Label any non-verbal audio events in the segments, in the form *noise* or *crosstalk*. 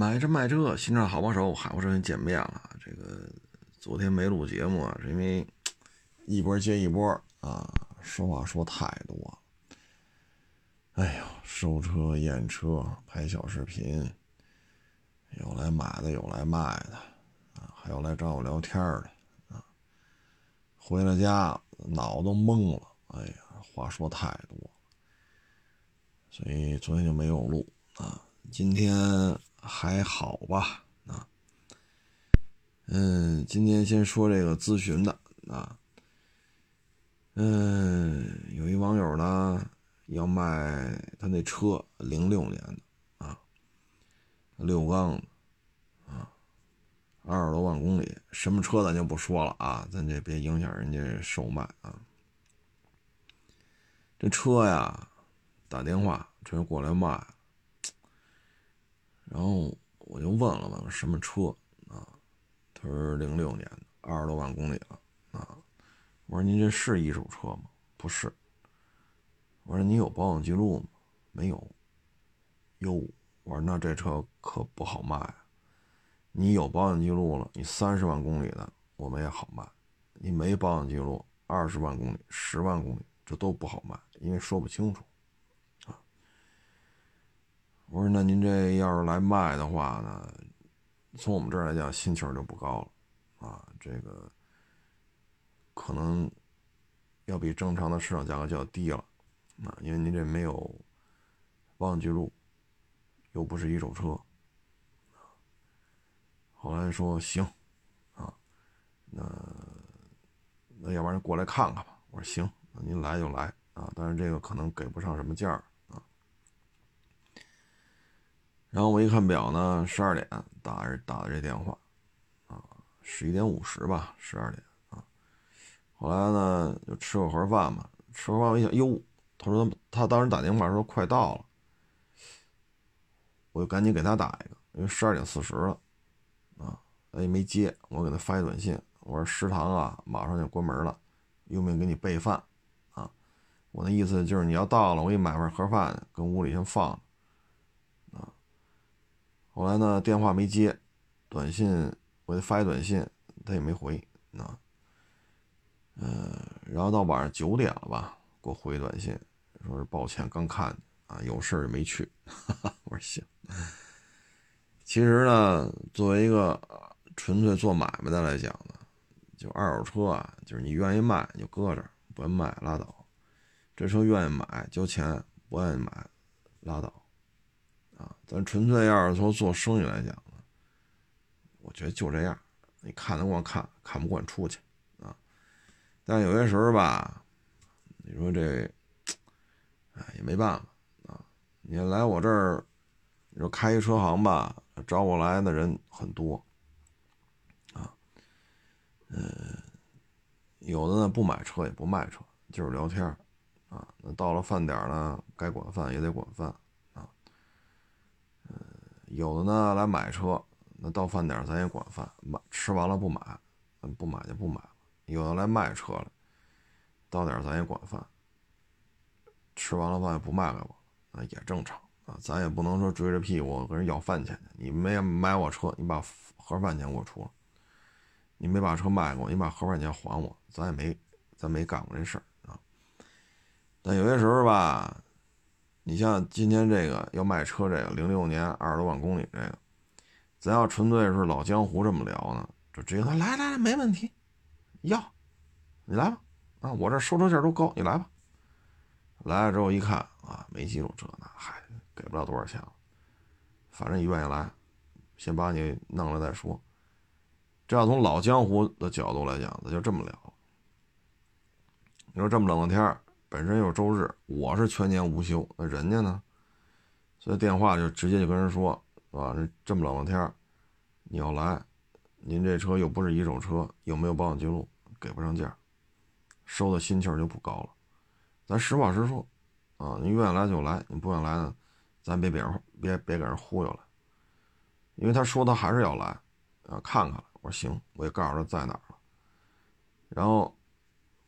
买这卖这，新车好帮手，海阔车又见面了。这个昨天没录节目，是因为一波接一波啊，说话说太多了。哎呦，收车、验车、拍小视频，有来买的，有来卖的，啊，还有来找我聊天的，啊，回了家脑子都懵了，哎呀，话说太多，所以昨天就没有录啊。今天还好吧？啊，嗯，今天先说这个咨询的啊，嗯，有一网友呢要卖他那车，零六年的啊，六缸的啊，二十多万公里，什么车咱就不说了啊，咱这别影响人家售卖啊。这车呀，打电话这过来卖。然后我就问了问什么车啊？他说零六年的，二十多万公里了啊。我说您这是一手车吗？不是。我说你有保养记录吗？没有。哟，我说那这车可不好卖。你有保养记录了，你三十万公里的我们也好卖。你没保养记录，二十万公里、十万公里这都不好卖，因为说不清楚。我说：“那您这要是来卖的话呢，从我们这儿来讲，心气儿就不高了，啊，这个可能要比正常的市场价格就要低了，啊，因为您这没有保养记录，又不是一手车。”后来说：“行，啊，那那要不然过来看看吧。”我说：“行，那您来就来啊，但是这个可能给不上什么价儿。”然后我一看表呢，十二点打打的这电话，啊，十一点五十吧，十二点啊。后来呢，就吃个盒饭嘛，吃完饭我一想，哟，他说他当时打电话说快到了，我就赶紧给他打一个，因为十二点四十了，啊，他也没接，我给他发一短信，我说食堂啊马上就关门了，用不用给你备饭？啊，我的意思就是你要到了，我给你买份盒饭，跟屋里先放着。后来呢，电话没接，短信我给他发一短信，他也没回，啊，嗯，然后到晚上九点了吧，给我回短信，说是抱歉，刚看啊，有事儿没去。*laughs* 我说行。其实呢，作为一个纯粹做买卖的来讲呢，就二手车啊，就是你愿意卖你就搁这儿，不愿卖拉倒。这车愿意买交钱，不愿意买拉倒。啊，咱纯粹要是说做生意来讲呢，我觉得就这样，你看得惯看，看不惯出去啊。但有些时候吧，你说这，哎，也没办法啊。你来我这儿，你说开一车行吧，找我来的人很多啊。嗯，有的呢不买车也不卖车，就是聊天啊。那到了饭点呢，该管饭也得管饭。有的呢来买车，那到饭点咱也管饭，买吃完了不买，不买就不买了。有的来卖车了，到点咱也管饭，吃完了饭也不卖给我，那也正常啊。咱也不能说追着屁股跟人要饭钱去。你没买我车，你把盒饭钱给我出了；你没把车卖给我，你把盒饭钱还我。咱也没，咱没干过这事儿啊。但有些时候吧。你像今天这个要卖车，这个零六年二十多万公里，这个咱要纯粹是老江湖这么聊呢，就直接说来来来，没问题，要，你来吧，啊，我这收车价都高，你来吧。来了之后一看啊，没记录这那，嗨，给不了多少钱，反正你愿意来，先把你弄了再说。这要从老江湖的角度来讲，咱就这么聊。你说这么冷的天儿。本身又是周日，我是全年无休，那人家呢？所以电话就直接就跟人说，是吧？这么冷的天你要来，您这车又不是一手车，有没有保养记录？给不上价，收的心气儿就不高了。咱实话实说，啊，你愿意来就来，你不愿意来呢，咱别别人别别给人忽悠了。因为他说他还是要来，啊，看看了。我说行，我也告诉他在哪儿了，然后。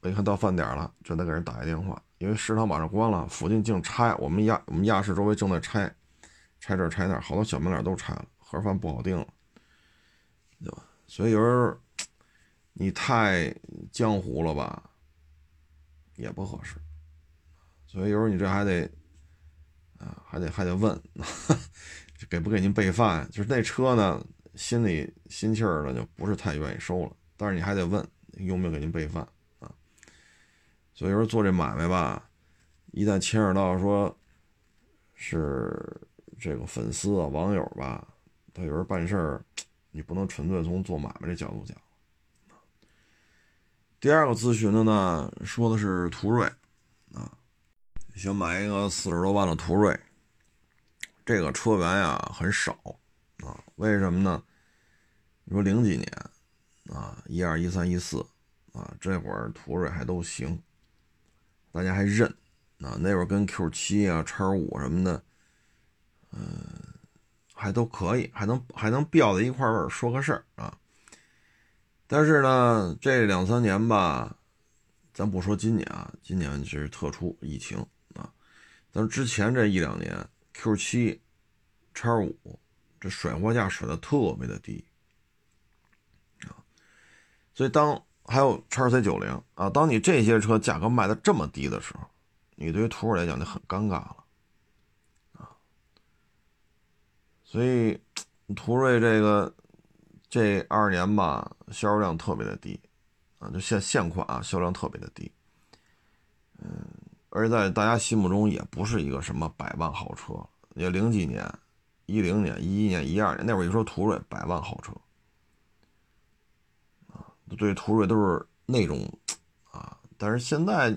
我一看到饭点了，就得给人打一电话，因为食堂马上关了，附近净拆，我们亚我们亚市周围正在拆，拆这拆那，好多小门脸都拆了，盒饭不好定了，对吧？所以有时候你太江湖了吧，也不合适。所以有时候你这还得啊，还得还得问，*laughs* 给不给您备饭？就是那车呢，心里心气儿呢，就不是太愿意收了。但是你还得问用不用给您备饭？所以说做这买卖吧，一旦牵扯到说是这个粉丝啊、网友吧，他有时候办事儿，你不能纯粹从做买卖这角度讲。第二个咨询的呢，说的是途锐啊，想买一个四十多万的途锐，这个车源呀很少啊，为什么呢？你说零几年。啊，一二一三一四，啊，这会儿途锐还都行，大家还认，啊，那会儿跟 Q 七啊、叉五什么的，嗯，还都可以，还能还能吊在一块儿说个事儿啊。但是呢，这两三年吧，咱不说今年啊，今年是特殊疫情啊，咱之前这一两年 Q 七、叉五这甩货价甩的特别的低。所以，当还有叉 C 九零啊，当你这些车价格卖的这么低的时候，你对于途锐来讲就很尴尬了啊。所以，*tsk* 途锐这个这二年吧，销售量特别的低啊，就现现款啊，销量特别的低。嗯，而在大家心目中也不是一个什么百万豪车。也零几年、一零年、一一年、一二年那会儿，一说途锐百万豪车。对途锐都是那种啊，但是现在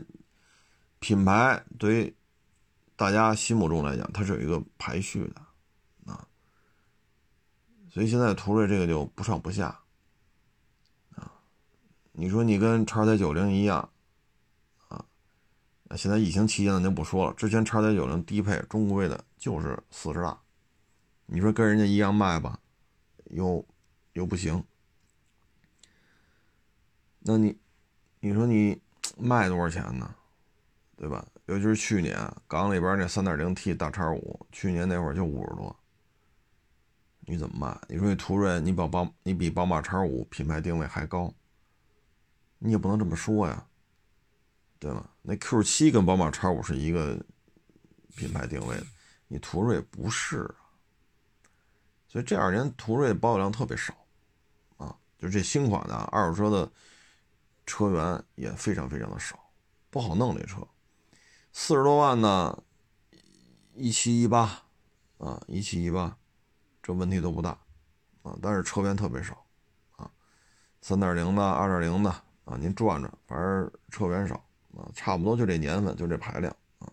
品牌对于大家心目中来讲，它是有一个排序的啊，所以现在途锐这个就不上不下啊。你说你跟叉 C 九零一样啊，现在疫情期间呢就不说了，之前叉 C 九零低配中规的就是四十大，你说跟人家一样卖吧，又又不行。那你，你说你卖多少钱呢？对吧？尤其是去年港里边那三点零 T 大叉五，去年那会儿就五十多，你怎么卖？你说你途锐，你比宝，你比宝马叉五品牌定位还高，你也不能这么说呀，对吧？那 Q 七跟宝马叉五是一个品牌定位的，你途锐不是啊，所以这两年途锐保有量特别少啊，就这新款的二手车的。车源也非常非常的少，不好弄这车，四十多万呢，一七一八，啊，一七一八，这问题都不大，啊，但是车源特别少，啊，三点零的、二点零的，啊，您转转，反正车源少，啊，差不多就这年份，就这排量，啊，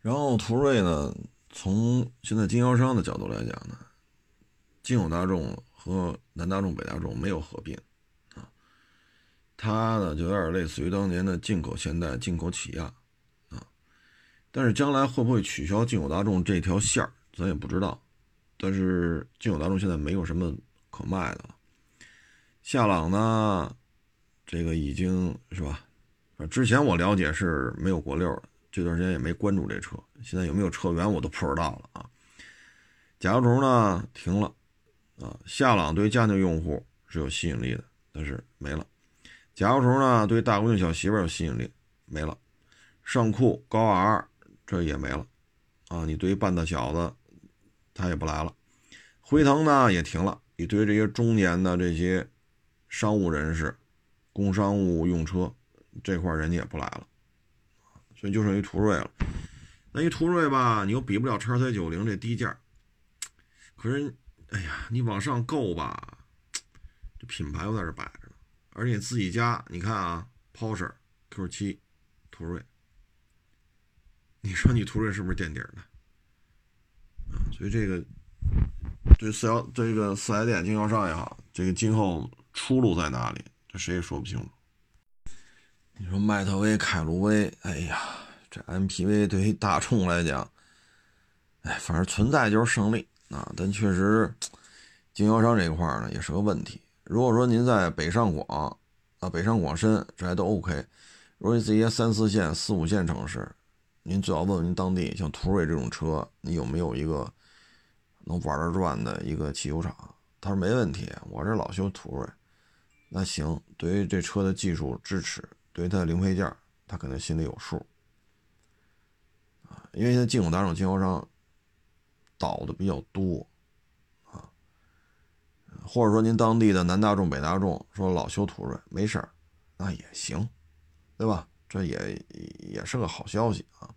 然后途锐呢，从现在经销商的角度来讲呢，京友大众和南大众、北大众没有合并。它呢，就有点类似于当年的进口现代、进口起亚，啊，但是将来会不会取消进口大众这条线儿，咱也不知道。但是进口大众现在没有什么可卖的了。夏朗呢，这个已经是吧？之前我了解是没有国六的，这段时间也没关注这车。现在有没有车源我都不知道了啊。甲壳虫呢停了，啊，夏朗对家庭用户是有吸引力的，但是没了。甲壳虫呢，对大姑娘小媳妇有吸引力，没了；尚酷高 R 这也没了，啊，你对于半大小子，他也不来了。辉腾呢也停了，你对于这些中年的这些商务人士、工商务用车这块人家也不来了，所以就剩一途锐了。那一途锐吧，你又比不了叉 C 九零这低价，可是，哎呀，你往上够吧，这品牌又在这摆。而且自己家，你看啊，Porsche Q7、途锐，你说你途锐是不是垫底的？啊，所以这个对四 L 这个四 S 店经销商也好，这个今后出路在哪里，这谁也说不清楚。你说迈特威、凯路威，哎呀，这 MPV 对于大众来讲，哎，反正存在就是胜利啊，但确实经销商这一块呢也是个问题。如果说您在北上广啊，北上广深这还都 OK。如果你这些三四线、四五线城市，您最好问问您当地，像途锐这种车，你有没有一个能玩得转的一个汽修厂？他说没问题，我这老修途锐。那行，对于这车的技术支持，对于它的零配件，他肯定心里有数啊。因为现在进口大众经销商倒的比较多，或者说您当地的南大众、北大众说老修途锐没事儿，那也行，对吧？这也也是个好消息啊，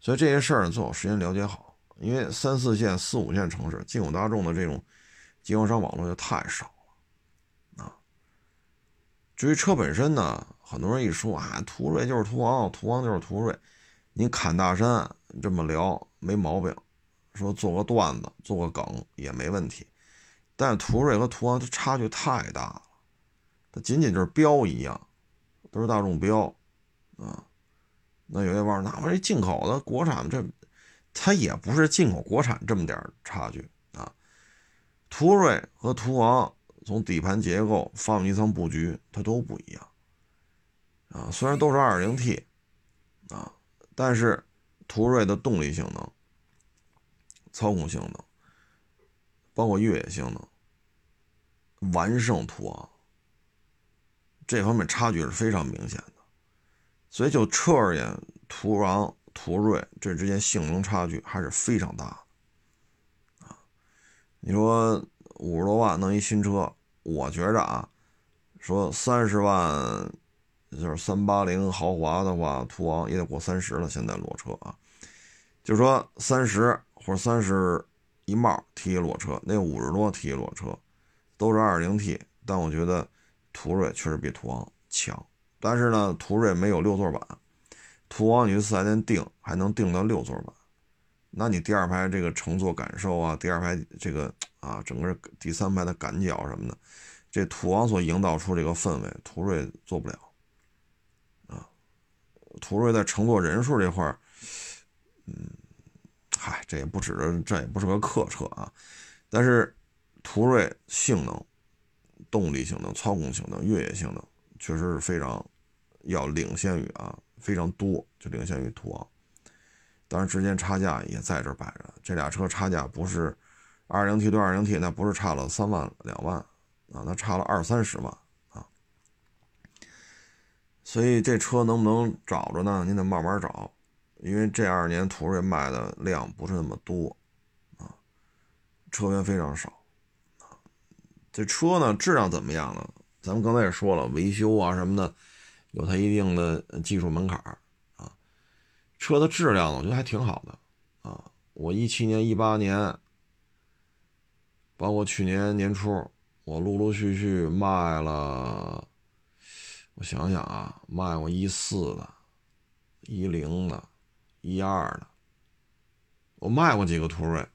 所以这些事儿最好事先了解好，因为三四线、四五线城市进口大众的这种经销商网络就太少了啊。至于车本身呢，很多人一说啊，途锐就是途昂，途昂就是途锐，你侃大山这么聊没毛病，说做个段子、做个梗也没问题，但途锐和途昂它差距太大了，它仅仅就是标一样，都是大众标。啊，那有些网友，哪怕这进口的、国产的这，它也不是进口国产这么点差距啊。途锐和途昂从底盘结构、发动机舱布局，它都不一样啊。虽然都是 2.0T 啊，但是途锐的动力性能、操控性能，包括越野性能，完胜途昂，这方面差距是非常明显的。所以就车而言，途昂、途锐这之间性能差距还是非常大的啊！你说五十多万弄一新车，我觉着啊，说三十万就是三八零豪华的话，途昂也得过三十了。现在裸车啊，就说三十或者三十一帽提一裸车，那五十多提一裸车都是二零 T，但我觉得途锐确实比途昂强。但是呢，途锐没有六座版，途昂你去四 S 店定还能定到六座版，那你第二排这个乘坐感受啊，第二排这个啊，整个第三排的感脚什么的，这途昂所营造出这个氛围，途锐做不了啊。途锐在乘坐人数这块儿，嗯，嗨，这也不指着，这也不是个客车啊，但是途锐性能、动力性能、操控性能、越野性能，确实是非常。要领先于啊，非常多，就领先于途昂，当然之间差价也在这摆着。这俩车差价不是二零 T 对二零 T，那不是差了三万两万啊，那差了二三十万啊。所以这车能不能找着呢？您得慢慢找，因为这二年途锐卖的量不是那么多啊，车源非常少。这车呢，质量怎么样呢？咱们刚才也说了，维修啊什么的。有它一定的技术门槛啊，车的质量我觉得还挺好的啊。我一七年、一八年，包括去年年初，我陆陆续续卖了，我想想啊，卖过一四的、一零的、一二的，我卖过几个途锐。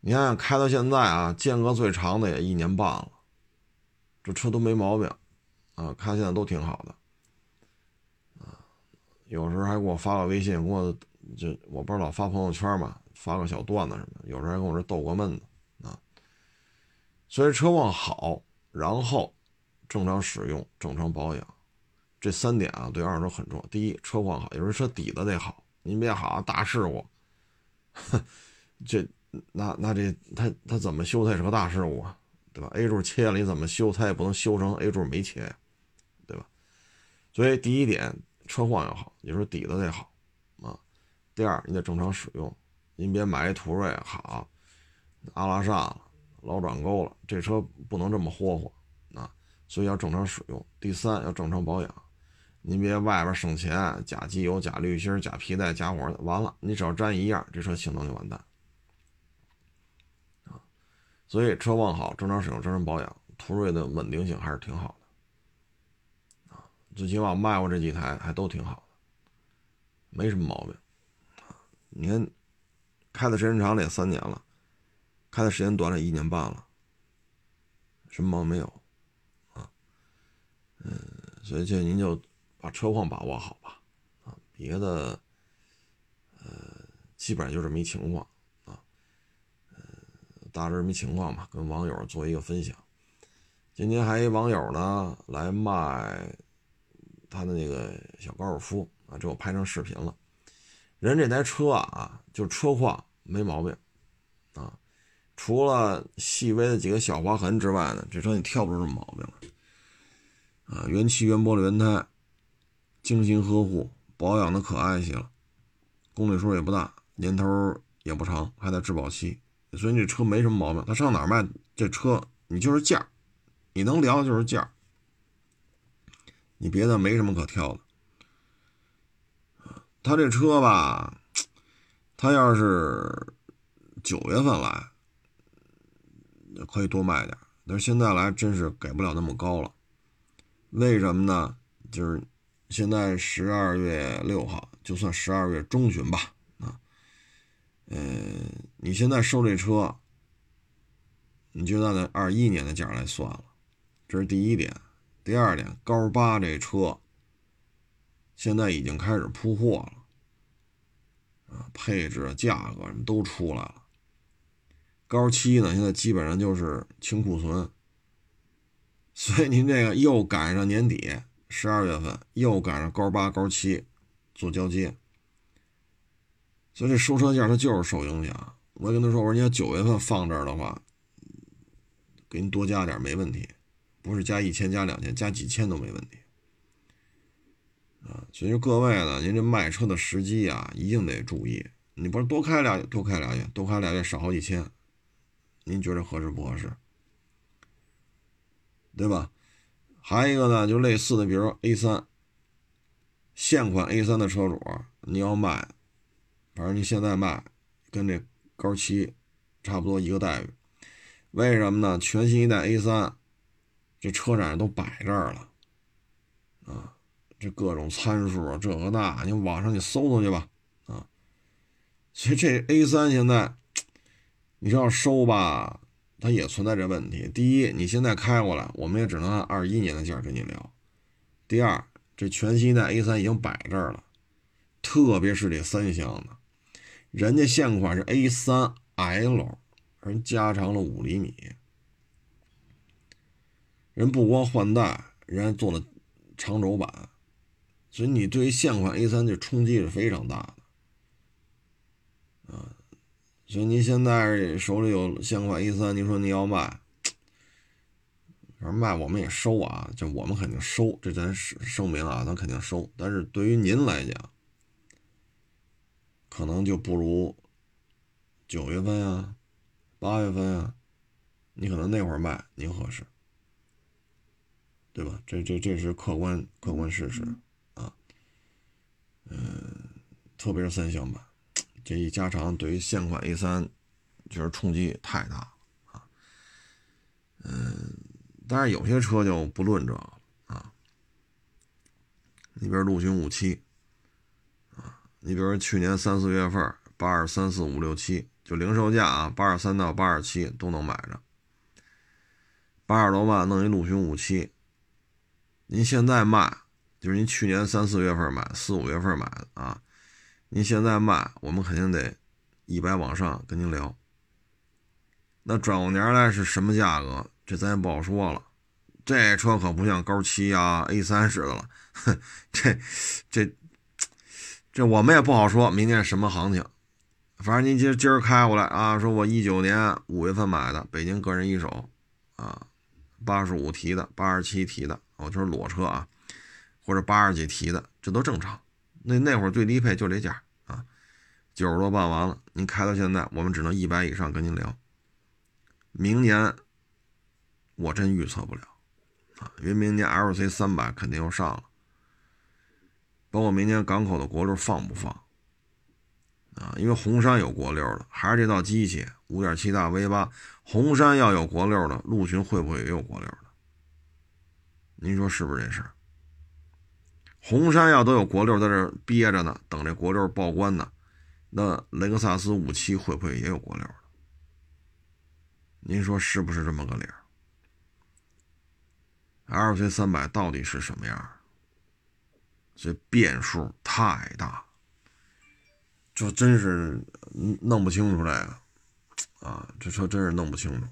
你看开到现在啊，间隔最长的也一年半了，这车都没毛病啊，开现在都挺好的。啊有时候还给我发个微信，给我就我不是老发朋友圈嘛，发个小段子什么的。有时候还跟我这逗个闷子啊。所以车况好，然后正常使用、正常保养，这三点啊对二手车很重要。第一，车况好，有时候车底子得好。您别好大事故，*laughs* 这那那这他他怎么修？他也是个大事故啊，对吧？A 柱切了，你怎么修？他也不能修成 A 柱没切呀，对吧？所以第一点。车况要好，你说底子得好啊。第二，你得正常使用，您别买一途锐好，阿拉萨了，老转沟了，这车不能这么霍霍啊。所以要正常使用。第三，要正常保养，您别外边省钱，假机油、假滤芯、假皮带、假火，完了，你只要沾一样，这车性能就完蛋。所以车况好，正常使用，正常保养，途锐的稳定性还是挺好的。啊最起码卖过这几台还都挺好的，没什么毛病。啊你看，开的时间长了也三年了，开的时间短了一年半了，什么毛病没有啊？嗯，所以这您就把车况把握好吧，啊，别的，呃，基本上就这么一情况，大致这么情况吧，跟网友做一个分享。今天还一网友呢来卖。他的那个小高尔夫啊，这我拍成视频了。人这台车啊，就车况没毛病啊，除了细微的几个小划痕之外呢，这车你挑不出什么毛病来啊。原漆原玻璃原胎，精心呵护，保养的可爱些了，公里数也不大，年头也不长，还在质保期，所以这车没什么毛病。他上哪儿卖这车，你就是价，你能聊就是价，你别的没什么可挑的。他这车吧，他要是九月份来，可以多卖点但是现在来真是给不了那么高了。为什么呢？就是现在十二月六号，就算十二月中旬吧，嗯，你现在收这车，你就按照二一年的价来算了，这是第一点。第二点，高八这车。现在已经开始铺货了，啊，配置、价格都出来了。高七呢，现在基本上就是清库存，所以您这个又赶上年底十二月份，又赶上高八、高七做交接，所以这收车价它就是受影响。我跟他说，我说你要九月份放这儿的话，给您多加点没问题，不是加一千、加两千、加几千都没问题。啊，所以各位呢，您这卖车的时机啊，一定得注意。你不是多开俩，多开俩月，多开俩月少好几千，您觉得合适不合适？对吧？还有一个呢，就类似的，比如说 A 三，现款 A 三的车主，你要卖，反正你现在卖，跟这高七差不多一个待遇。为什么呢？全新一代 A 三，这车展都摆这儿了，啊。这各种参数啊，这个那，你网上你搜搜去吧，啊，所以这 A 三现在，你要收吧，它也存在这问题。第一，你现在开过来，我们也只能按二一年的价跟你聊；第二，这全新一代 A 三已经摆这儿了，特别是这三厢的，人家现款是 A 三 L，人加长了五厘米，人不光换代，人家做了长轴版。所以你对于现款 A 三这冲击是非常大的，啊，所以您现在手里有现款 A 三，您说你要卖，反正卖我们也收啊，就我们肯定收，这咱声明啊，咱肯定收。但是对于您来讲，可能就不如九月份啊、八月份啊，你可能那会儿卖您合适，对吧？这这这是客观客观事实啊。嗯，特别是三厢版，这一加长对于现款 A 三就是冲击太大了啊。嗯，但是有些车就不论这个啊。你比如陆巡五七啊，你比如去年三四月份八二三四五六七就零售价啊，八二三到八二七都能买着，八十多万弄一陆巡五七，您现在卖。就是您去年三四月份买，四五月份买的啊，您现在卖，我们肯定得一百往上跟您聊。那转过年来是什么价格？这咱也不好说了。这车可不像高七啊、A 三似的了，*laughs* 哼，这这这我们也不好说，明年什么行情。反正您今今儿开过来啊，说我一九年五月份买的北京个人一手啊，八十五提的，八十七提的，我就是裸车啊。或者八十几提的，这都正常。那那会儿最低配就这价啊，九十多办完了。您开到现在，我们只能一百以上跟您聊。明年我真预测不了啊，因为明年 L C 三百肯定又上了，包括明年港口的国六放不放啊？因为红山有国六的，还是这套机器五点七大 V 八，红山要有国六的，陆巡会不会也有国六的？您说是不是这事？红山要都有国六在这憋着呢，等这国六报关呢，那雷克萨斯五七会不会也有国六的？您说是不是这么个理儿？L C 三百到底是什么样？这变数太大，就真是弄不清楚这个啊，这车真是弄不清楚，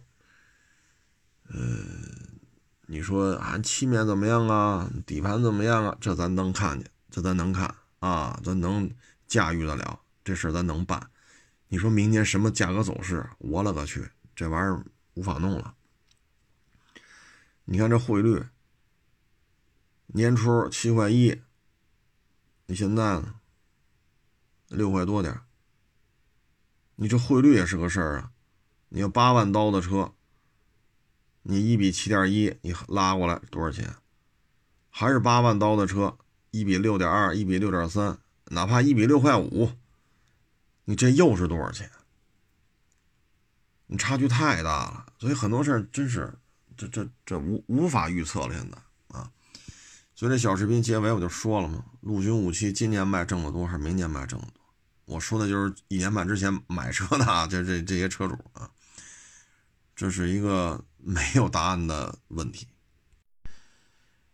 嗯。你说啊，漆面怎么样啊？底盘怎么样啊？这咱能看见，这咱能看啊，咱能驾驭得了，这事咱能办。你说明年什么价格走势？我勒个去，这玩意儿无法弄了。你看这汇率，年初七块一，你现在呢？六块多点你这汇率也是个事儿啊。你要八万刀的车，你一比七点一，你拉过来多少钱？还是八万刀的车，一比六点二，一比六点三，哪怕一比六块五。你这又是多少钱？你差距太大了，所以很多事儿真是这这这无无法预测了。现在，所以这小视频结尾我就说了嘛，陆军五七今年卖挣得多还是明年卖挣得多？我说的就是一年半之前买车的啊，这这这些车主啊，这是一个没有答案的问题。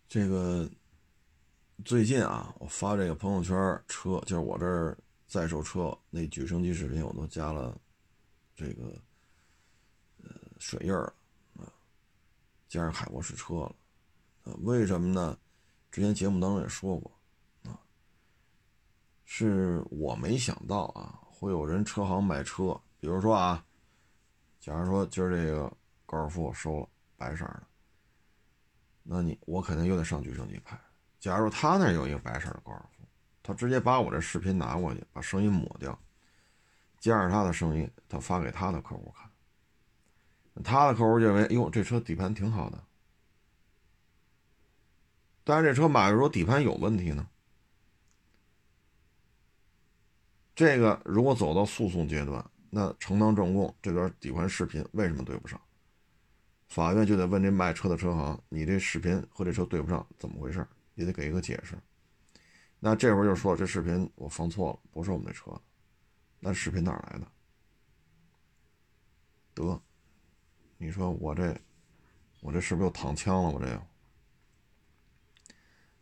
这个最近啊，我发这个朋友圈车，就是我这儿。在售车那举升机视频我都加了这个呃水印了啊，加上海博士车了啊？为什么呢？之前节目当中也说过啊，是我没想到啊，会有人车行卖车，比如说啊，假如说今儿这个高尔夫我收了白色的，那你我肯定又得上举升机拍。假如他那有一个白色的高尔夫。他直接把我这视频拿过去，把声音抹掉，加上他的声音，他发给他的客户看。他的客户认为，哟，这车底盘挺好的。但是这车买的时候底盘有问题呢。这个如果走到诉讼阶段，那承当证供这段底盘视频为什么对不上？法院就得问这卖车的车行，你这视频和这车对不上，怎么回事？也得给一个解释。那这会儿就说这视频我放错了，不是我们的车，那视频哪来的？得，你说我这，我这是不是又躺枪了？我这，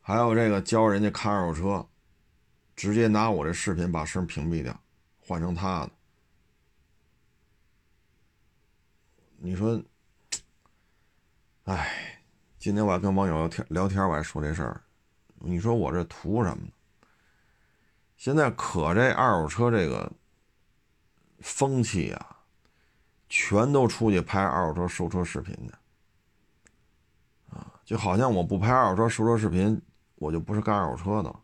还有这个教人家看二手车，直接拿我这视频把声屏蔽掉，换成他的。你说，哎，今天我还跟网友聊天，聊天我还说这事儿。你说我这图什么呢？现在可这二手车这个风气啊，全都出去拍二手车收车视频的啊，就好像我不拍二手车收车视频，我就不是干二手车的。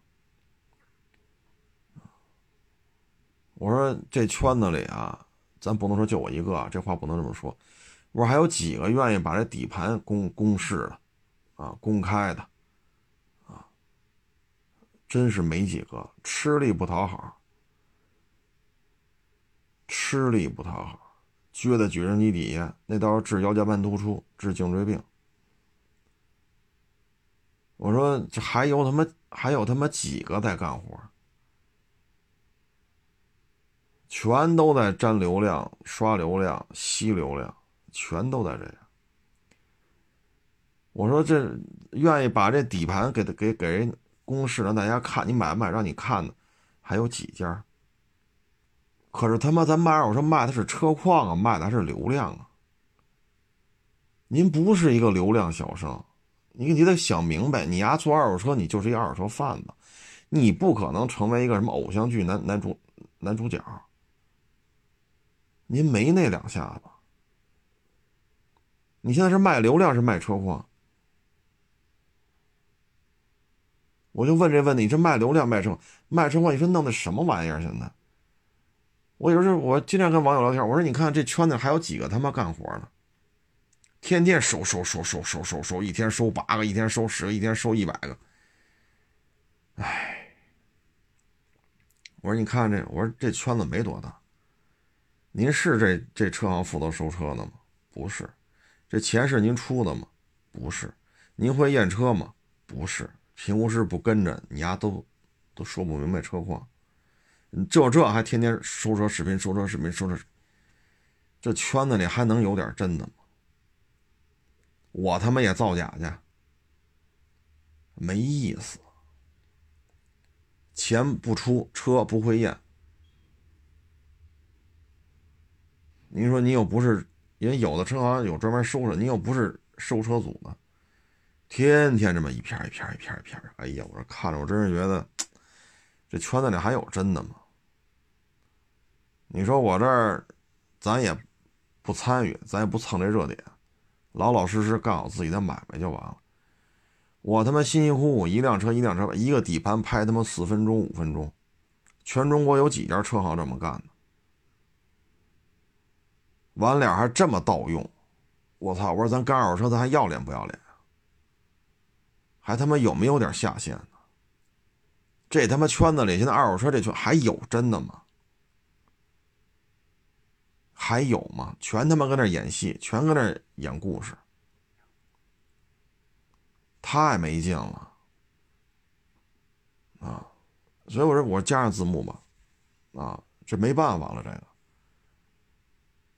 我说这圈子里啊，咱不能说就我一个，这话不能这么说。我说还有几个愿意把这底盘公公示的啊，公开的。啊真是没几个，吃力不讨好，吃力不讨好，撅在举升机底下，那都是治腰间盘突出、治颈椎病。我说这还有他妈还有他妈几个在干活？全都在占流量、刷流量、吸流量，全都在这样。我说这愿意把这底盘给他给给人。公示让大家看，你买不买？让你看的还有几家？可是他妈咱卖二手车卖的是车况啊，卖的还是流量啊。您不是一个流量小生，你你得想明白，你丫做二手车，你就是一二手车贩子，你不可能成为一个什么偶像剧男男主男主角。您没那两下子，你现在是卖流量，是卖车况？我就问这问题，你这卖流量卖车卖车况，你说弄的什么玩意儿？现在，我有时候我经常跟网友聊天，我说你看这圈子还有几个他妈干活呢？天天收收收收收收收，一天收八个，一天收十个，一天收一百个。哎，我说你看这，我说这圈子没多大。您是这这车行负责收车的吗？不是。这钱是您出的吗？不是。您会验车吗？不是。评估师不跟着你丫都都说不明白车况，就这还天天收车视频，收车视频，收车，这圈子里还能有点真的吗？我他妈也造假去，没意思。钱不出，车不会验。您说你又不是，因为有的车行有专门收车，你又不是收车组的。天天这么一片一片一片一片哎呀，我说看着我真是觉得，这圈子里还有真的吗？你说我这儿，咱也不参与，咱也不蹭这热点，老老实实干好自己的买卖就完了。我他妈辛辛苦苦一辆车一辆车，一个底盘拍他妈四分钟五分钟，全中国有几家车行这么干的？完了还这么盗用，我操！我说咱干二手车，咱还要脸不要脸还他妈有没有点下限呢？这他妈圈子里现在二手车这圈还有真的吗？还有吗？全他妈搁那演戏，全搁那演故事，太没劲了啊！所以我说，我加上字幕吧，啊，这没办法了，这个。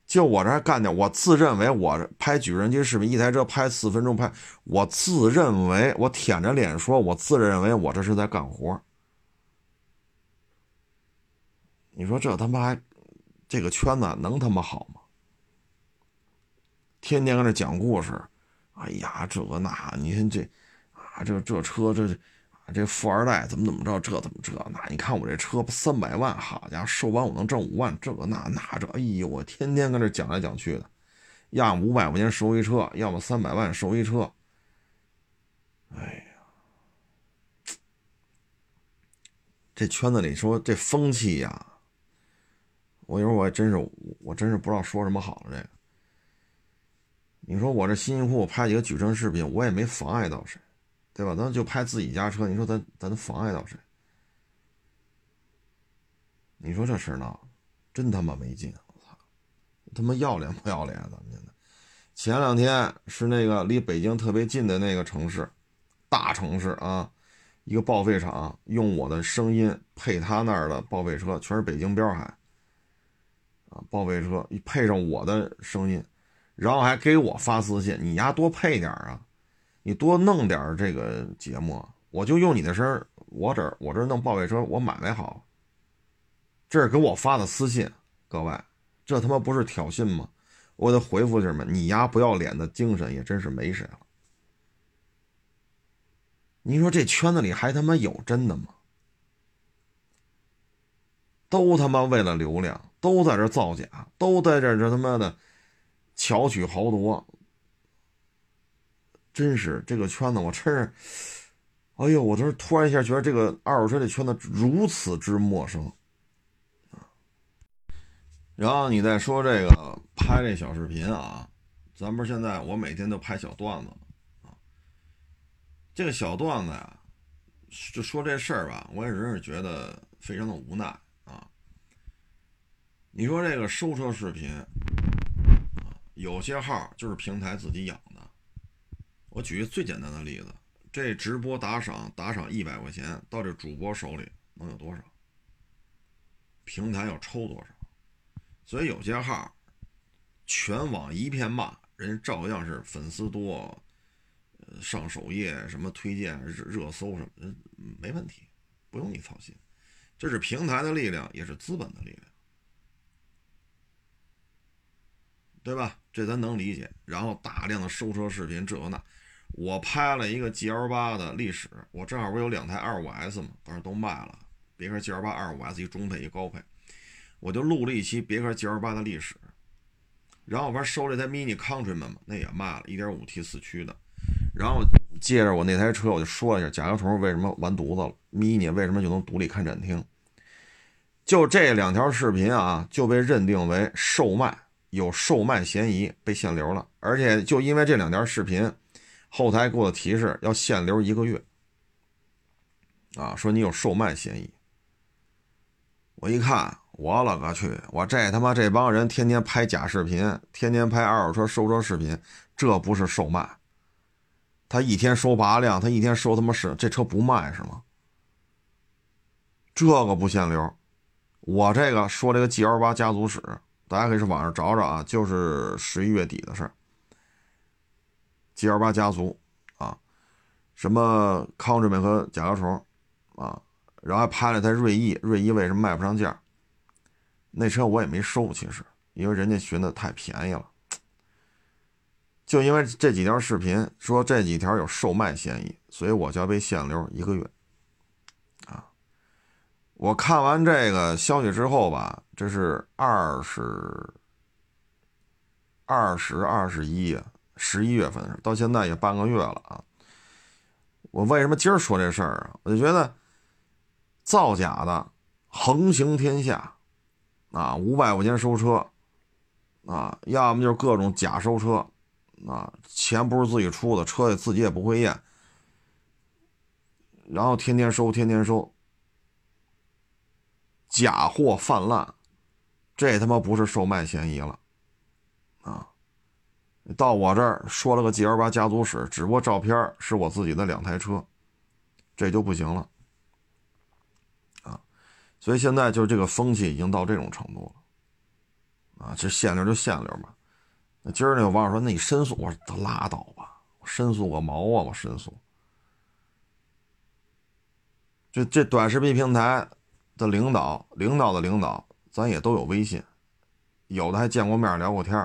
就我这干掉，我自认为我拍举人机视频，一台车拍四分钟拍，我自认为我舔着脸说，我自认为我这是在干活。你说这他妈还这个圈子能他妈好吗？天天搁那讲故事，哎呀，这个那，你看这啊，这这车这。这富二代怎么怎么着，这怎么这那？你看我这车三百万，好家伙，售完我能挣五万，这个那那这，哎呦，我天天跟这讲来讲去的，要么五百块钱收一车，要么三百万收一车。哎呀，这圈子里说这风气呀，我有时候我还真是，我真是不知道说什么好了。这个，你说我这辛辛苦苦拍几个举证视频，我也没妨碍到谁。对吧？咱就拍自己家车，你说咱咱妨碍到谁？你说这事闹，真他妈没劲！我操，他妈要脸不要脸？咱们现在前两天是那个离北京特别近的那个城市，大城市啊，一个报废厂用我的声音配他那儿的报废车，全是北京标还啊，报废车一配上我的声音，然后还给我发私信，你丫多配点啊！你多弄点这个节目，我就用你的声我这我这弄报废车，我买卖好。这是给我发的私信，各位，这他妈不是挑衅吗？我得回复是什么？你丫不要脸的精神也真是没谁了。你说这圈子里还他妈有真的吗？都他妈为了流量，都在这造假，都在这这他妈的巧取豪夺。真是这个圈子，我真是，哎呦，我这是突然一下觉得这个二手车这圈子如此之陌生然后你再说这个拍这小视频啊，咱不是现在我每天都拍小段子啊，这个小段子呀，就说这事儿吧，我也真是觉得非常的无奈。你说这个收车视频啊，有些号就是平台自己养的。我举个最简单的例子，这直播打赏打赏一百块钱到这主播手里能有多少？平台要抽多少？所以有些号全网一片骂，人照样是粉丝多，上首页什么推荐热热搜什么的没问题，不用你操心。这是平台的力量，也是资本的力量，对吧？这咱能理解。然后大量的收车视频，这那。我拍了一个 G L 八的历史，我正好不有两台二五 S 嘛，当时都卖了。别克 G L 八二五 S 一中配一高配，我就录了一期别克 G L 八的历史。然后我不是收了一台 Mini Countryman 嘛，那也卖了，一点五 T 四驱的。然后借着我那台车，我就说一下甲壳虫为什么完犊子了，Mini 为什么就能独立看展厅。就这两条视频啊，就被认定为售卖，有售卖嫌疑，被限流了。而且就因为这两条视频。后台给我提示要限流一个月，啊，说你有售卖嫌疑。我一看，我勒个去！我这他妈这帮人天天拍假视频，天天拍二手车收车视频，这不是售卖？他一天收八辆，他一天收他妈是这车不卖是吗？这个不限流，我这个说这个 G L 八家族史，大家可以上网上找找啊，就是十一月底的事儿。G L 八家族，啊，什么康志美和甲壳虫，啊，然后还拍了台锐意，锐意为什么卖不上价？那车我也没收，其实因为人家寻的太便宜了。就因为这几条视频说这几条有售卖嫌疑，所以我就要被限流一个月。我看完这个消息之后吧，这是二十二十二十一十一月份的事，到现在也半个月了啊。我为什么今儿说这事儿啊？我就觉得造假的横行天下啊，五百块钱收车啊，要么就是各种假收车啊，钱不是自己出的，车也自己也不会验，然后天天收，天天收。假货泛滥，这他妈不是售卖嫌疑了，啊！到我这儿说了个 G L 八家族史，只不过照片是我自己的两台车，这就不行了，啊！所以现在就是这个风气已经到这种程度了，啊！这限流就限流吧。那今儿那个网友说：“那你申诉？”我说：“拉倒吧，我申诉个毛啊！我申诉。”这这短视频平台。的领导，领导的领导，咱也都有微信，有的还见过面聊过天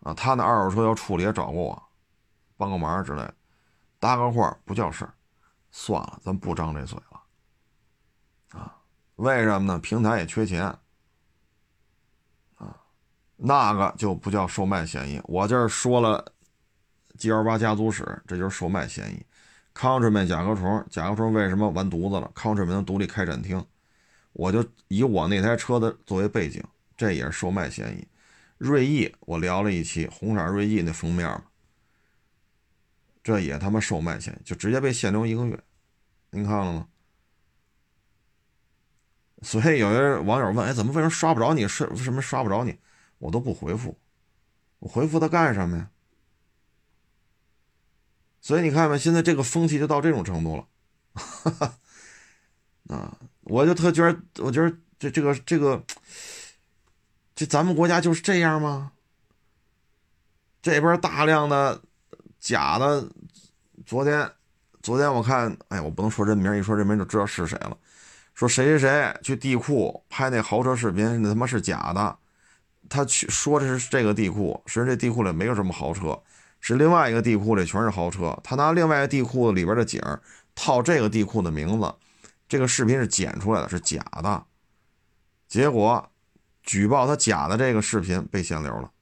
啊，他那二手车要处理也找过我，帮个忙之类的，搭个话不叫事儿，算了，咱不张这嘴了，啊，为什么呢？平台也缺钱，啊，那个就不叫售卖嫌疑，我这儿说了，G L 八家族史，这就是售卖嫌疑，Countryman 甲壳虫，甲壳虫为什么完犊子了？Countryman 能独立开展厅。我就以我那台车的作为背景，这也是售卖嫌疑。锐意我聊了一期红色锐意那封面嘛，这也他妈售卖嫌疑，就直接被限流一个月。您看了吗？所以有些网友问：“哎，怎么为什么刷不着你？是为什么刷不着你？”我都不回复，我回复他干什么呀？所以你看吧，现在这个风气就到这种程度了，啊。*laughs* 我就特觉得，我觉得这这个这个，这咱们国家就是这样吗？这边大量的假的，昨天昨天我看，哎，我不能说人名，一说人名就知道是谁了。说谁谁谁去地库拍那豪车视频，那他妈是假的。他去说的是这个地库，实际这地库里没有什么豪车，是另外一个地库里全是豪车。他拿另外一个地库里边的景套这个地库的名字。这个视频是剪出来的，是假的，结果举报他假的这个视频被限流了。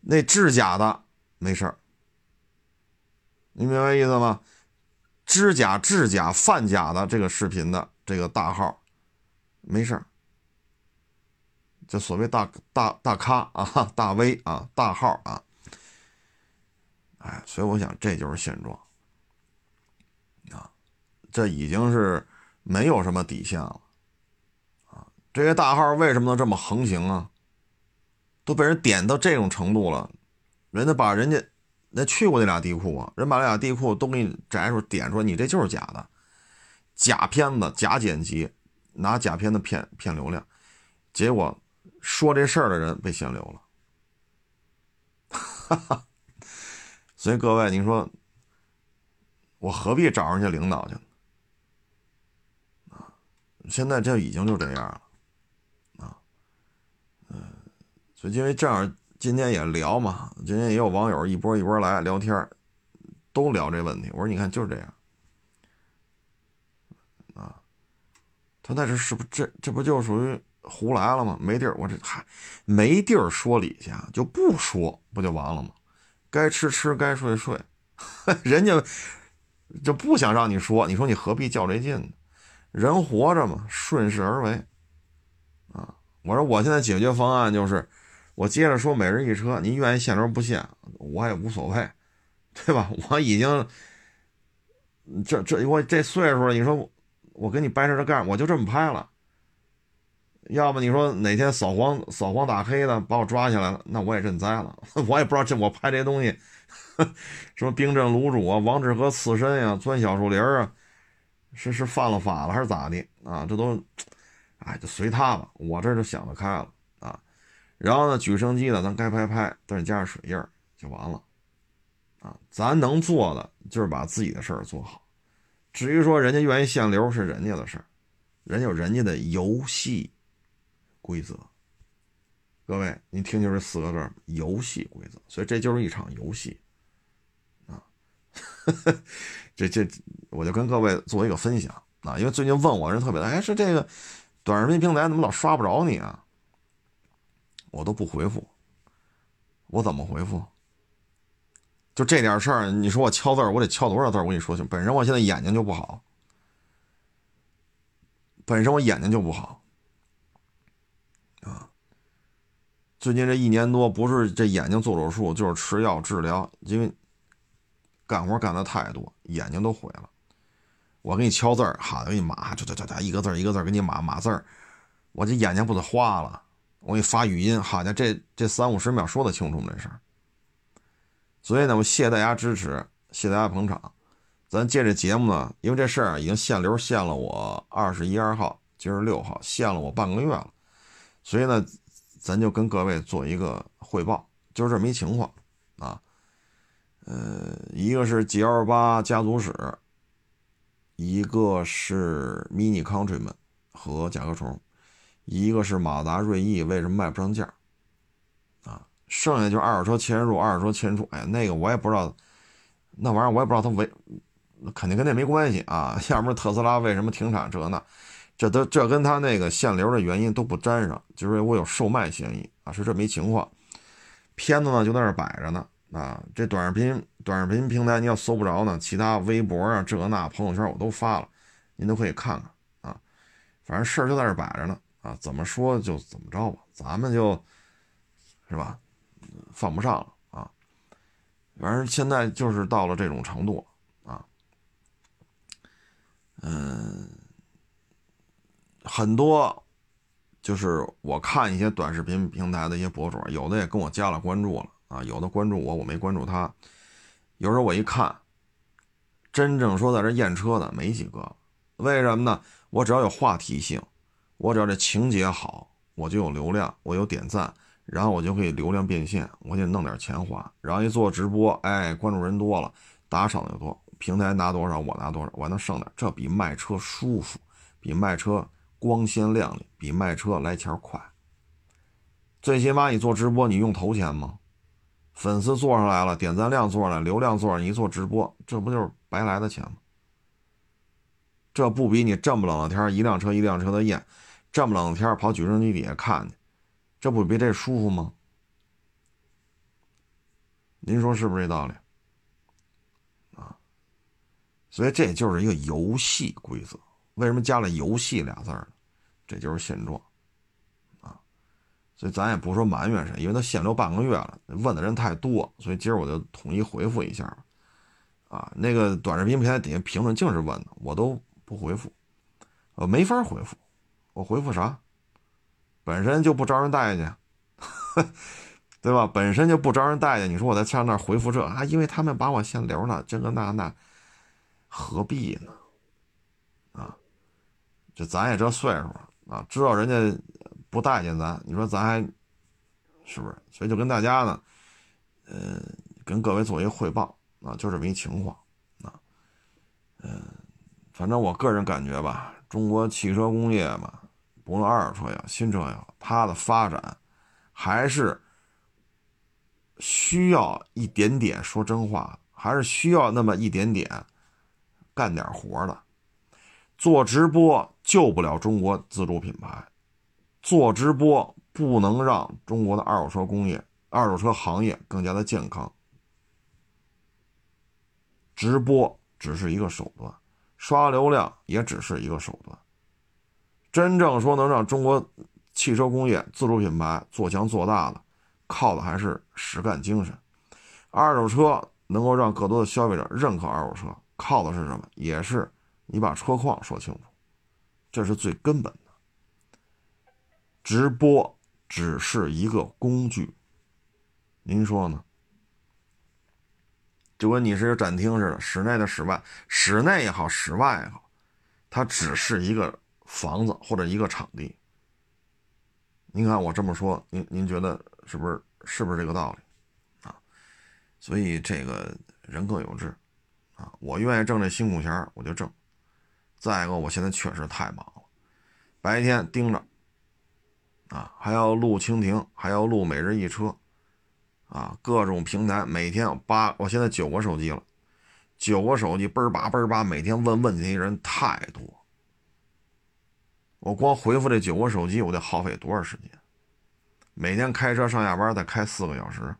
那制假的没事儿，你明白意思吗？知假、制假、贩假的这个视频的这个大号没事儿，就所谓大大大咖啊、大 V 啊、大号啊，哎，所以我想这就是现状。这已经是没有什么底线了，啊，这些大号为什么能这么横行啊？都被人点到这种程度了，人家把人家那去过那俩地库啊，人把那俩地库都给你摘出点出来，你这就是假的，假片子、假剪辑，拿假片子骗骗流量，结果说这事儿的人被限流了，哈哈，所以各位，您说我何必找人家领导去？现在这已经就这样了，啊，嗯，所以因为这样，今天也聊嘛，今天也有网友一波一波来聊天，都聊这问题。我说你看就是这样，啊，他那是是不这这不就属于胡来了吗？没地儿，我这嗨，没地儿说理去，就不说不就完了吗？该吃吃，该睡睡，*laughs* 人家就不想让你说，你说你何必较这劲呢？人活着嘛，顺势而为，啊！我说我现在解决方案就是，我接着说每人一车，您愿意限流不限，我也无所谓，对吧？*laughs* 我已经，这这我这岁数了，你说我跟你掰扯着干，我就这么拍了。要不你说哪天扫黄扫黄打黑的把我抓起来了，那我也认栽了。*laughs* 我也不知道这我拍这东西，*laughs* 什么冰镇卤煮啊，王致和刺身呀，钻小树林啊。是是犯了法了还是咋的啊？这都，哎，就随他吧。我这就想得开了啊。然后呢，举升机呢，咱该拍拍，但是加上水印就完了啊。咱能做的就是把自己的事儿做好。至于说人家愿意限流是人家的事儿，人有人家的游戏规则。各位，您听清这四个字：游戏规则。所以这就是一场游戏。*laughs* 这这，我就跟各位做一个分享啊，因为最近问我人特别多，哎，是这个短视频平台怎么老刷不着你啊？我都不回复，我怎么回复？就这点事儿，你说我敲字儿，我得敲多少字儿？我跟你说，本身我现在眼睛就不好，本身我眼睛就不好，啊，最近这一年多，不是这眼睛做手术，就是吃药治疗，因为干活干的太多，眼睛都毁了。我给你敲字儿，好的，给你码，这这这这一个字一个字给你码码字儿，我这眼睛不得花了？我给你发语音，好家伙，这这三五十秒说得清楚吗？这事儿。所以呢，我谢谢大家支持，谢谢大家捧场。咱借这节目呢，因为这事儿，已经限流限了我二十一二号，今儿六号，限了我半个月了。所以呢，咱就跟各位做一个汇报，就是这么一情况啊。呃，一个是 G L 八家族史，一个是 Mini Countryman 和甲壳虫。一个是马达锐意为什么卖不上价啊？剩下就是二手车迁入，二手车迁出。哎，那个我也不知道，那玩意儿我也不知道它为，肯定跟那没关系啊。*laughs* 要不然特斯拉为什么停产？这那，这都这跟他那个限流的原因都不沾上，就是我有售卖嫌疑啊，是这么一情况。片子呢就在那摆着呢啊，这短视频短视频平台你要搜不着呢，其他微博啊这那朋友圈我都发了，您都可以看看啊。反正事儿就在这摆着呢。啊，怎么说就怎么着吧，咱们就，是吧，犯不上了啊。反正现在就是到了这种程度啊。嗯，很多就是我看一些短视频平台的一些博主，有的也跟我加了关注了啊，有的关注我，我没关注他。有时候我一看，真正说在这验车的没几个，为什么呢？我只要有话题性。我只要这情节好，我就有流量，我有点赞，然后我就可以流量变现，我就弄点钱花。然后一做直播，哎，关注人多了，打赏的多，平台拿多少我拿多少，我还能剩点。这比卖车舒服，比卖车光鲜亮丽，比卖车来钱快。最起码你做直播，你用投钱吗？粉丝做上来了，点赞量做上来，流量做上，你做直播，这不就是白来的钱吗？这不比你这么冷的天一辆车一辆车的验？这么冷的天跑举升机底下看去，这不比这舒服吗？您说是不是这道理？啊，所以这就是一个游戏规则。为什么加了“游戏”俩字呢？这就是现状，所以咱也不说埋怨谁，因为他限流半个月了，问的人太多，所以今儿我就统一回复一下啊，那个短视频平台底下评论净是问的，我都不回复，我，没法回复。我回复啥？本身就不招人待见，*laughs* 对吧？本身就不招人待见。你说我在上那回复这啊？因为他们把我限流了，这个那那，何必呢？啊，这咱也这岁数啊，知道人家不待见咱，你说咱还是不是？所以就跟大家呢，呃，跟各位做一个汇报啊，就这么一情况啊，嗯，反正我个人感觉吧，中国汽车工业嘛。不论二手车呀、新车呀，它的发展还是需要一点点说真话，还是需要那么一点点干点活的。做直播救不了中国自主品牌，做直播不能让中国的二手车工业、二手车行业更加的健康。直播只是一个手段，刷流量也只是一个手段。真正说能让中国汽车工业自主品牌做强做大的，靠的还是实干精神。二手车能够让更多的消费者认可二手车，靠的是什么？也是你把车况说清楚，这是最根本的。直播只是一个工具，您说呢？就跟你是展厅似的，室内的、室外，室内也好，室外也好，它只是一个。房子或者一个场地，您看我这么说，您您觉得是不是是不是这个道理啊？所以这个人各有志啊，我愿意挣这辛苦钱我就挣。再一个，我现在确实太忙了，白天盯着啊，还要录蜻蜓，还要录每日一车啊，各种平台，每天八，我现在九个手机了，九个手机嘣儿叭嘣儿叭，每天问问题的人太多。我光回复这九个手机，我得耗费多少时间？每天开车上下班得开四个小时，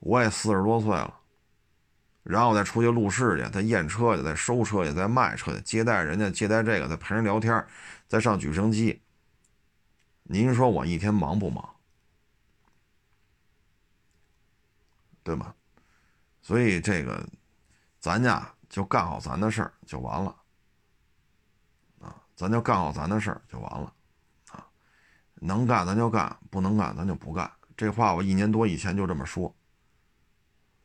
我也四十多岁了，然后再出去录视去，再验车去，再收车去，再卖车去，接待人家，接待这个，再陪人聊天，再上举升机。您说我一天忙不忙？对吧？所以这个，咱家就干好咱的事儿就完了，啊，咱就干好咱的事儿就完了。啊能干咱就干，不能干咱就不干。这话我一年多以前就这么说。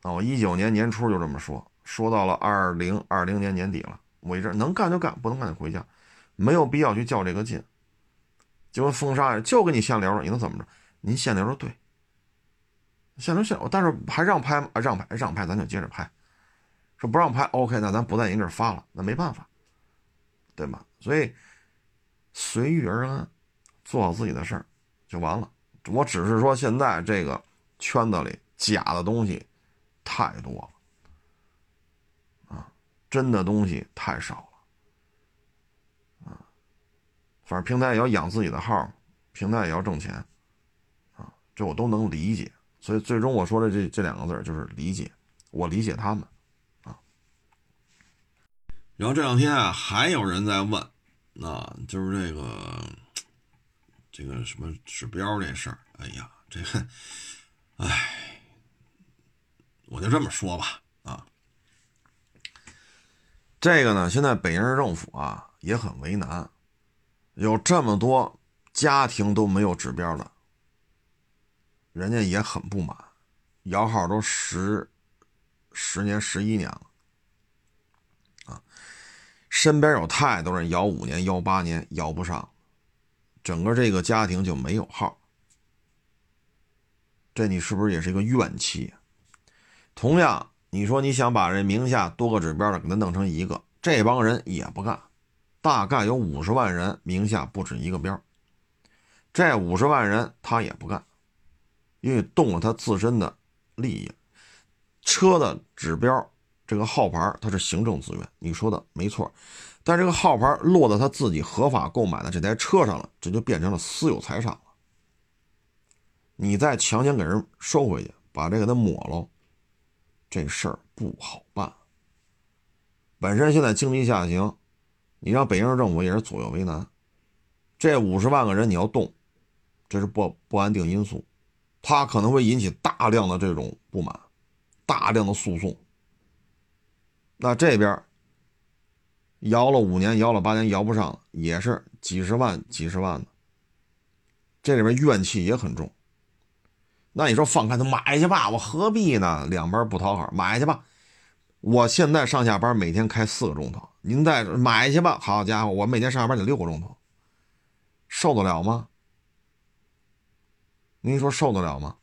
啊，我一九年年初就这么说，说到了二零二零年年底了，我一直能干就干，不能干就回家，没有必要去较这个劲。就跟封杀就跟你限流了，你能怎么着？您限流了对，限流限，但是还让拍吗？让拍让拍，咱就接着拍。说不让拍，OK，那咱不在您这儿发了，那没办法，对吗？所以随遇而安。做好自己的事儿就完了。我只是说，现在这个圈子里假的东西太多了啊，真的东西太少了。反正平台也要养自己的号，平台也要挣钱啊，这我都能理解。所以最终我说的这这两个字就是理解，我理解他们啊。然后这两天啊，还有人在问，啊，就是这个。这个什么指标这事儿，哎呀，这个，哎，我就这么说吧，啊，这个呢，现在北京市政府啊也很为难，有这么多家庭都没有指标的，人家也很不满，摇号都十十年、十一年了，啊，身边有太多人摇五年、摇八年，摇不上。整个这个家庭就没有号，这你是不是也是一个怨气？同样，你说你想把这名下多个指标的给他弄成一个，这帮人也不干。大概有五十万人名下不止一个标，这五十万人他也不干，因为动了他自身的利益。车的指标这个号牌它是行政资源，你说的没错。但这个号牌落到他自己合法购买的这台车上了，这就变成了私有财产了。你再强行给人收回去，把这给他抹了，这事儿不好办。本身现在经济下行，你让北京市政府也是左右为难。这五十万个人你要动，这是不不安定因素，它可能会引起大量的这种不满，大量的诉讼。那这边。摇了五年，摇了八年，摇不上，也是几十万、几十万的。这里边怨气也很重。那你说放开他买去吧，我何必呢？两边不讨好，买去吧。我现在上下班每天开四个钟头，您再买去吧。好家伙，我每天上下班得六个钟头，受得了吗？您说受得了吗？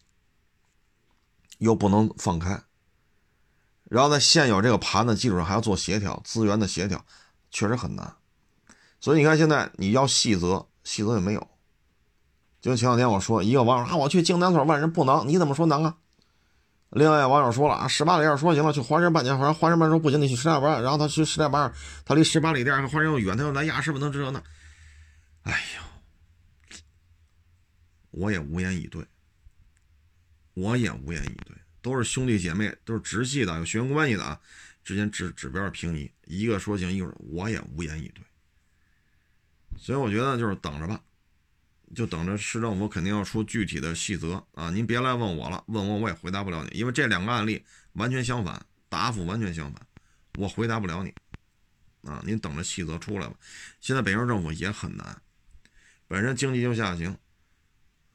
又不能放开，然后在现有这个盘的基础上还要做协调，资源的协调。确实很难，所以你看，现在你要细则，细则也没有。就前两天我说，一个网友啊，我去京南所万人不能，你怎么说能啊？另外网友说了啊，十八里店说行了，去华山半年，反正华山半说不行，你去十家班，然后他去十家班，他离十八里店和华山又远，他又来压师傅能这那。哎呦，我也无言以对，我也无言以对，都是兄弟姐妹，都是直系的，有血缘关系的啊。之间指指标是平移，一个说行，一个我也无言以对，所以我觉得就是等着吧，就等着市政府肯定要出具体的细则啊！您别来问我了，问我我也回答不了你，因为这两个案例完全相反，答复完全相反，我回答不了你啊！您等着细则出来吧。现在北京政府也很难，本身经济就下行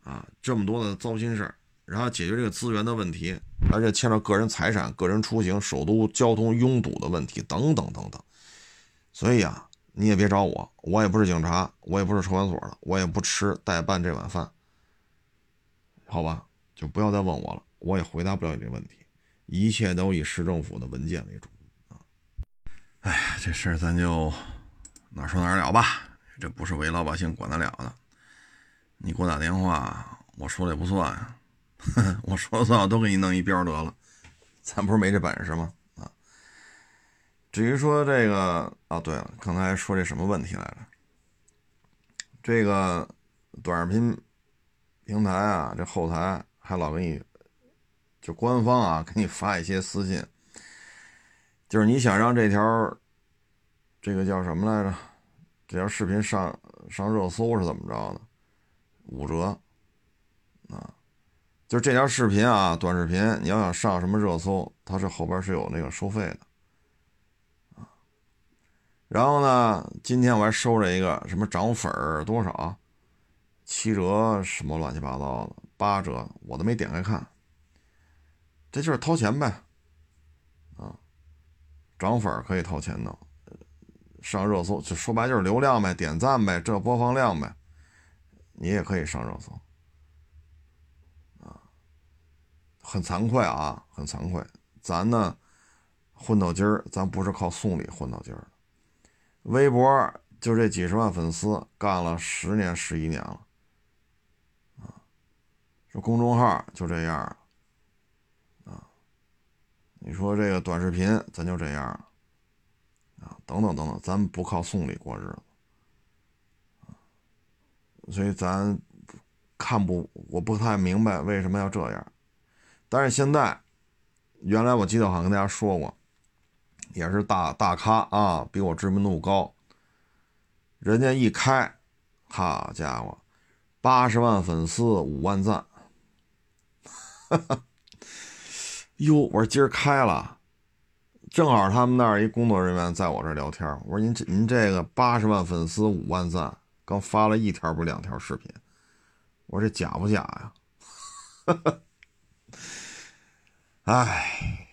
啊，这么多的糟心事儿。然后解决这个资源的问题，而且牵扯个人财产、个人出行、首都交通拥堵的问题等等等等。所以啊，你也别找我，我也不是警察，我也不是车管所的，我也不吃代办这碗饭，好吧？就不要再问我了，我也回答不了你这问题。一切都以市政府的文件为主啊。哎呀，这事儿咱就哪说哪了吧，这不是为老百姓管得了的。你给我打电话，我说了也不算呀。*laughs* 我说了算，我都给你弄一标得了，咱不是没这本事吗？至于说这个，啊，对了，刚才说这什么问题来着？这个短视频平台啊，这后台还老给你，就官方啊给你发一些私信，就是你想让这条，这个叫什么来着？这条视频上上热搜是怎么着的？五折啊！就这条视频啊，短视频你要想上什么热搜，它是后边是有那个收费的。然后呢，今天我还收着一个什么涨粉多少，七折什么乱七八糟的，八折我都没点开看。这就是掏钱呗，啊，涨粉可以掏钱的，上热搜就说白就是流量呗，点赞呗，这播放量呗，你也可以上热搜啊。很惭愧啊，很惭愧，咱呢混到今儿，咱不是靠送礼混到今儿的。微博就这几十万粉丝，干了十年十一年了，啊，说公众号就这样啊，你说这个短视频咱就这样啊，等等等等，咱不靠送礼过日子，所以咱看不，我不太明白为什么要这样。但是现在，原来我记得好像跟大家说过，也是大大咖啊，比我知名度高。人家一开，好家伙，八十万粉丝，五万赞。哈 *laughs* 哈哟，我说今儿开了，正好他们那儿一工作人员在我这聊天。我说您这您这个八十万粉丝，五万赞，刚发了一条不两条视频。我说这假不假呀？*laughs* 唉，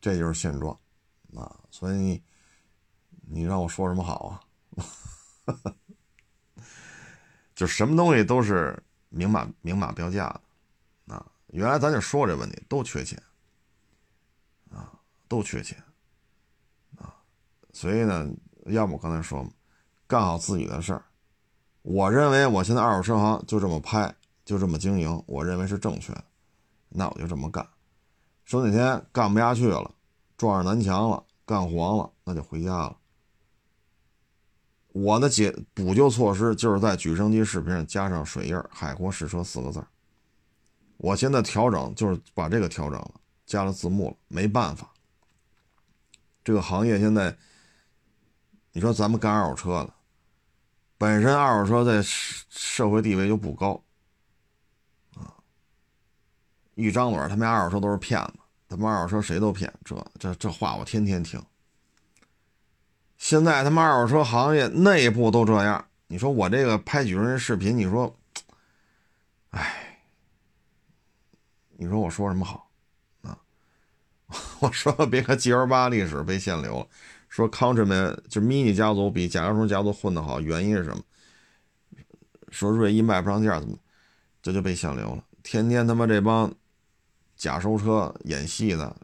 这就是现状啊！所以你让我说什么好啊？*laughs* 就什么东西都是明码明码标价的啊！原来咱就说这问题，都缺钱啊，都缺钱啊！所以呢，要么我刚才说嘛干好自己的事儿。我认为我现在二手车行就这么拍，就这么经营，我认为是正确的，那我就这么干。说哪天干不下去了，撞上南墙了，干黄了，那就回家了。我的解补救措施就是在举升机视频上加上水印“海阔试车”四个字我现在调整就是把这个调整了，加了字幕了。没办法，这个行业现在，你说咱们干二手车的，本身二手车在社会地位就不高啊。一张嘴，他们家二手车都是骗子，他妈二手车谁都骗，这这这话我天天听。现在他妈二手车行业内部都这样，你说我这个拍举人视频，你说，哎，你说我说什么好啊？*laughs* 我说别看 G L 八历史被限流了，说 Countryman 就 Mini 家族比甲壳虫家族混得好，原因是什么？说锐意卖不上价，怎么这就被限流了？天天他妈这帮。假收车演戏的，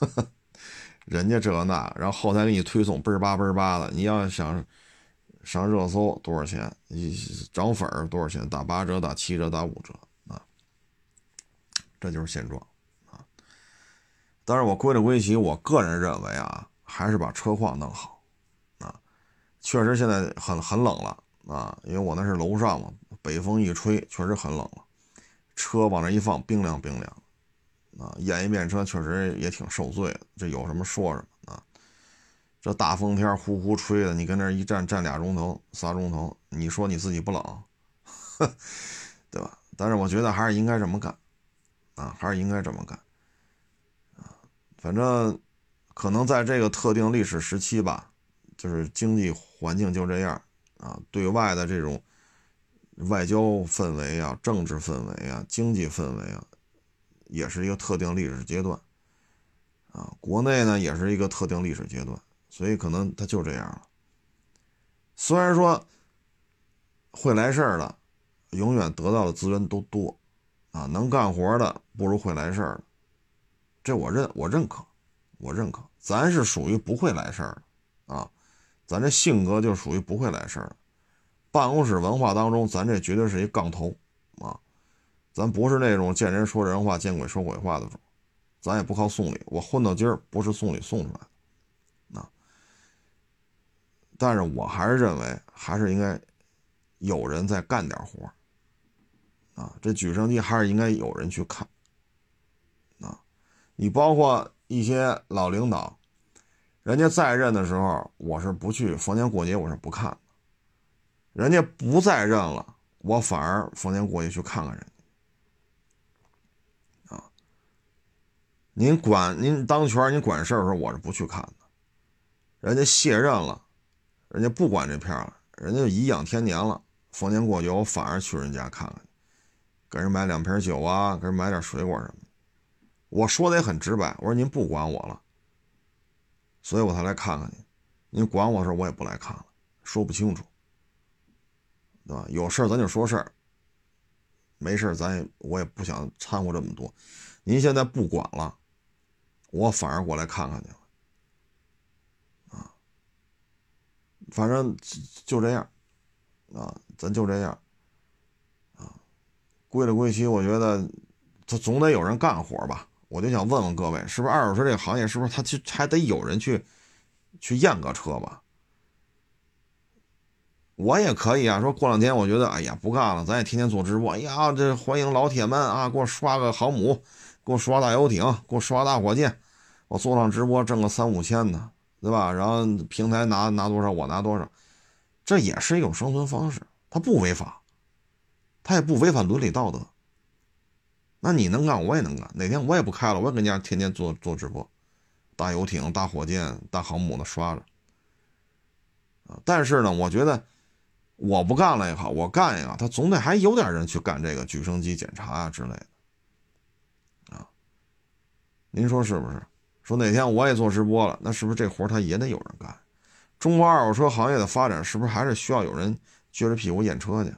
*laughs* 人家这那，然后后台给你推送倍儿叭倍儿叭的。你要想上热搜多少钱？你涨粉儿多少钱？打八折、打七折、打五折啊！这就是现状啊。但是我归了归齐，我个人认为啊，还是把车况弄好啊。确实现在很很冷了啊，因为我那是楼上嘛，北风一吹，确实很冷了。车往那一放，冰凉冰凉。啊，演一遍车确实也挺受罪的，这有什么说什么啊？这大风天呼呼吹的，你跟那一站站俩钟头、仨钟头，你说你自己不冷，*laughs* 对吧？但是我觉得还是应该这么干，啊，还是应该这么干，啊，反正可能在这个特定历史时期吧，就是经济环境就这样啊，对外的这种外交氛围啊、政治氛围啊、经济氛围啊。也是一个特定历史阶段，啊，国内呢也是一个特定历史阶段，所以可能它就这样了。虽然说会来事儿的，永远得到的资源都多，啊，能干活的不如会来事儿的，这我认我认可，我认可。咱是属于不会来事儿的，啊，咱这性格就属于不会来事儿的。办公室文化当中，咱这绝对是一杠头，咱不是那种见人说人话、见鬼说鬼话的主，咱也不靠送礼。我混到今儿不是送礼送出来的，啊！但是我还是认为，还是应该有人在干点活啊，这举升机还是应该有人去看啊。你包括一些老领导，人家在任的时候，我是不去逢年过节，我是不看的。人家不在任了，我反而逢年过节去看看人家啊。您管您当权，您管事儿的时候，我是不去看的。人家卸任了，人家不管这片了，人家颐养天年了。逢年过节，我反而去人家看看，给人买两瓶酒啊，给人买点水果什么的。我说的也很直白，我说您不管我了，所以我才来看看您。您管我的时候，我也不来看了，说不清楚，对吧？有事咱就说事儿，没事咱也我也不想掺和这么多。您现在不管了，我反而过来看看去了，啊，反正就这样，啊。咱就这样，啊，归了归期，我觉得他总得有人干活吧。我就想问问各位，是不是二手车这个行业，是不是他去还得有人去去验个车吧？我也可以啊，说过两天我觉得，哎呀，不干了，咱也天天做直播。哎呀，这欢迎老铁们啊，给我刷个航母，给我刷大游艇，给我刷大火箭，我做上直播挣个三五千的，对吧？然后平台拿拿多少，我拿多少，这也是一种生存方式。他不违法，他也不违反伦理道德。那你能干，我也能干。哪天我也不开了，我也跟家天天做做直播，大游艇、大火箭、大航母的刷着。但是呢，我觉得我不干了也好，我干一个，他总得还有点人去干这个举升机检查啊之类的。啊，您说是不是？说哪天我也做直播了，那是不是这活他也得有人干？中国二手车行业的发展，是不是还是需要有人？撅着屁股验车去，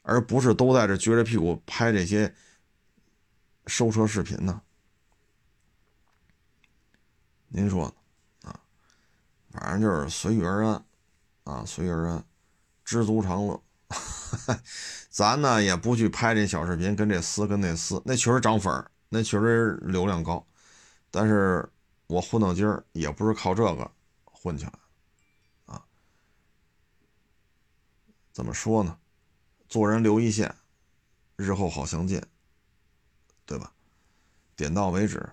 而不是都在这撅着屁股拍这些收车视频呢？您说呢？啊，反正就是随遇而安，啊，随遇而安，知足常乐。*laughs* 咱呢也不去拍这小视频，跟这撕跟那撕，那确实涨粉儿，那确实流量高，但是我混到今儿也不是靠这个混起来啊。怎么说呢？做人留一线，日后好相见，对吧？点到为止，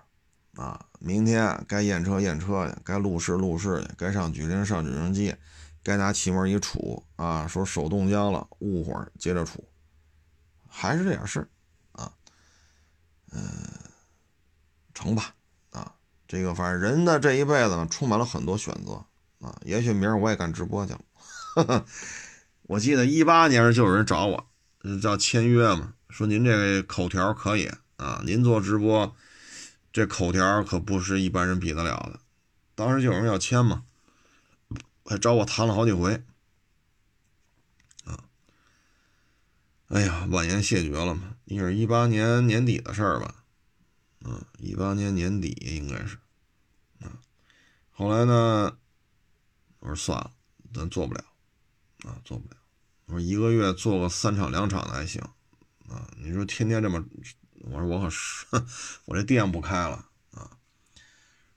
啊，明天该验车验车去，该路试路试去，该上举升上举升机，该拿气门一杵啊，说手冻僵了，捂会儿接着杵，还是这点事儿啊，嗯，成吧，这个反正人的这一辈子呢，充满了很多选择啊，也许明儿我也干直播去了。*laughs* 我记得一八年就有人找我，叫签约嘛，说您这个口条可以啊，您做直播，这口条可不是一般人比得了的。当时就有人要签嘛，还找我谈了好几回，啊，哎呀，婉言谢绝了嘛，也是一八年年底的事儿吧，嗯，一八年年底应该是，后来呢，我说算了，咱做不了。啊，做不了。我说一个月做个三场两场的还行，啊，你说天天这么，我说我可是，*laughs* 我这店不开了啊。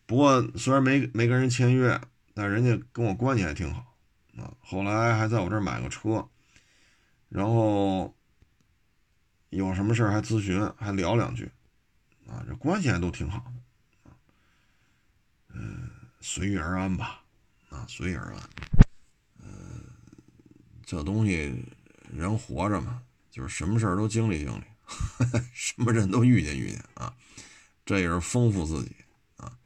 不过虽然没没跟人签约，但人家跟我关系还挺好啊。后来还在我这儿买个车，然后有什么事还咨询，还聊两句，啊，这关系还都挺好的，嗯，随遇而安吧，啊，随遇而安。嗯这东西，人活着嘛，就是什么事儿都经历经历，*laughs* 什么人都遇见遇见啊，这也是丰富自己啊。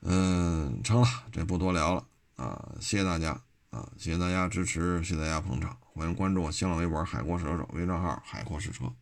嗯，成了，这不多聊了啊，谢谢大家啊，谢谢大家支持，谢谢大家捧场，欢迎关注我新浪微博“海阔试车手”微账号“海阔试车”。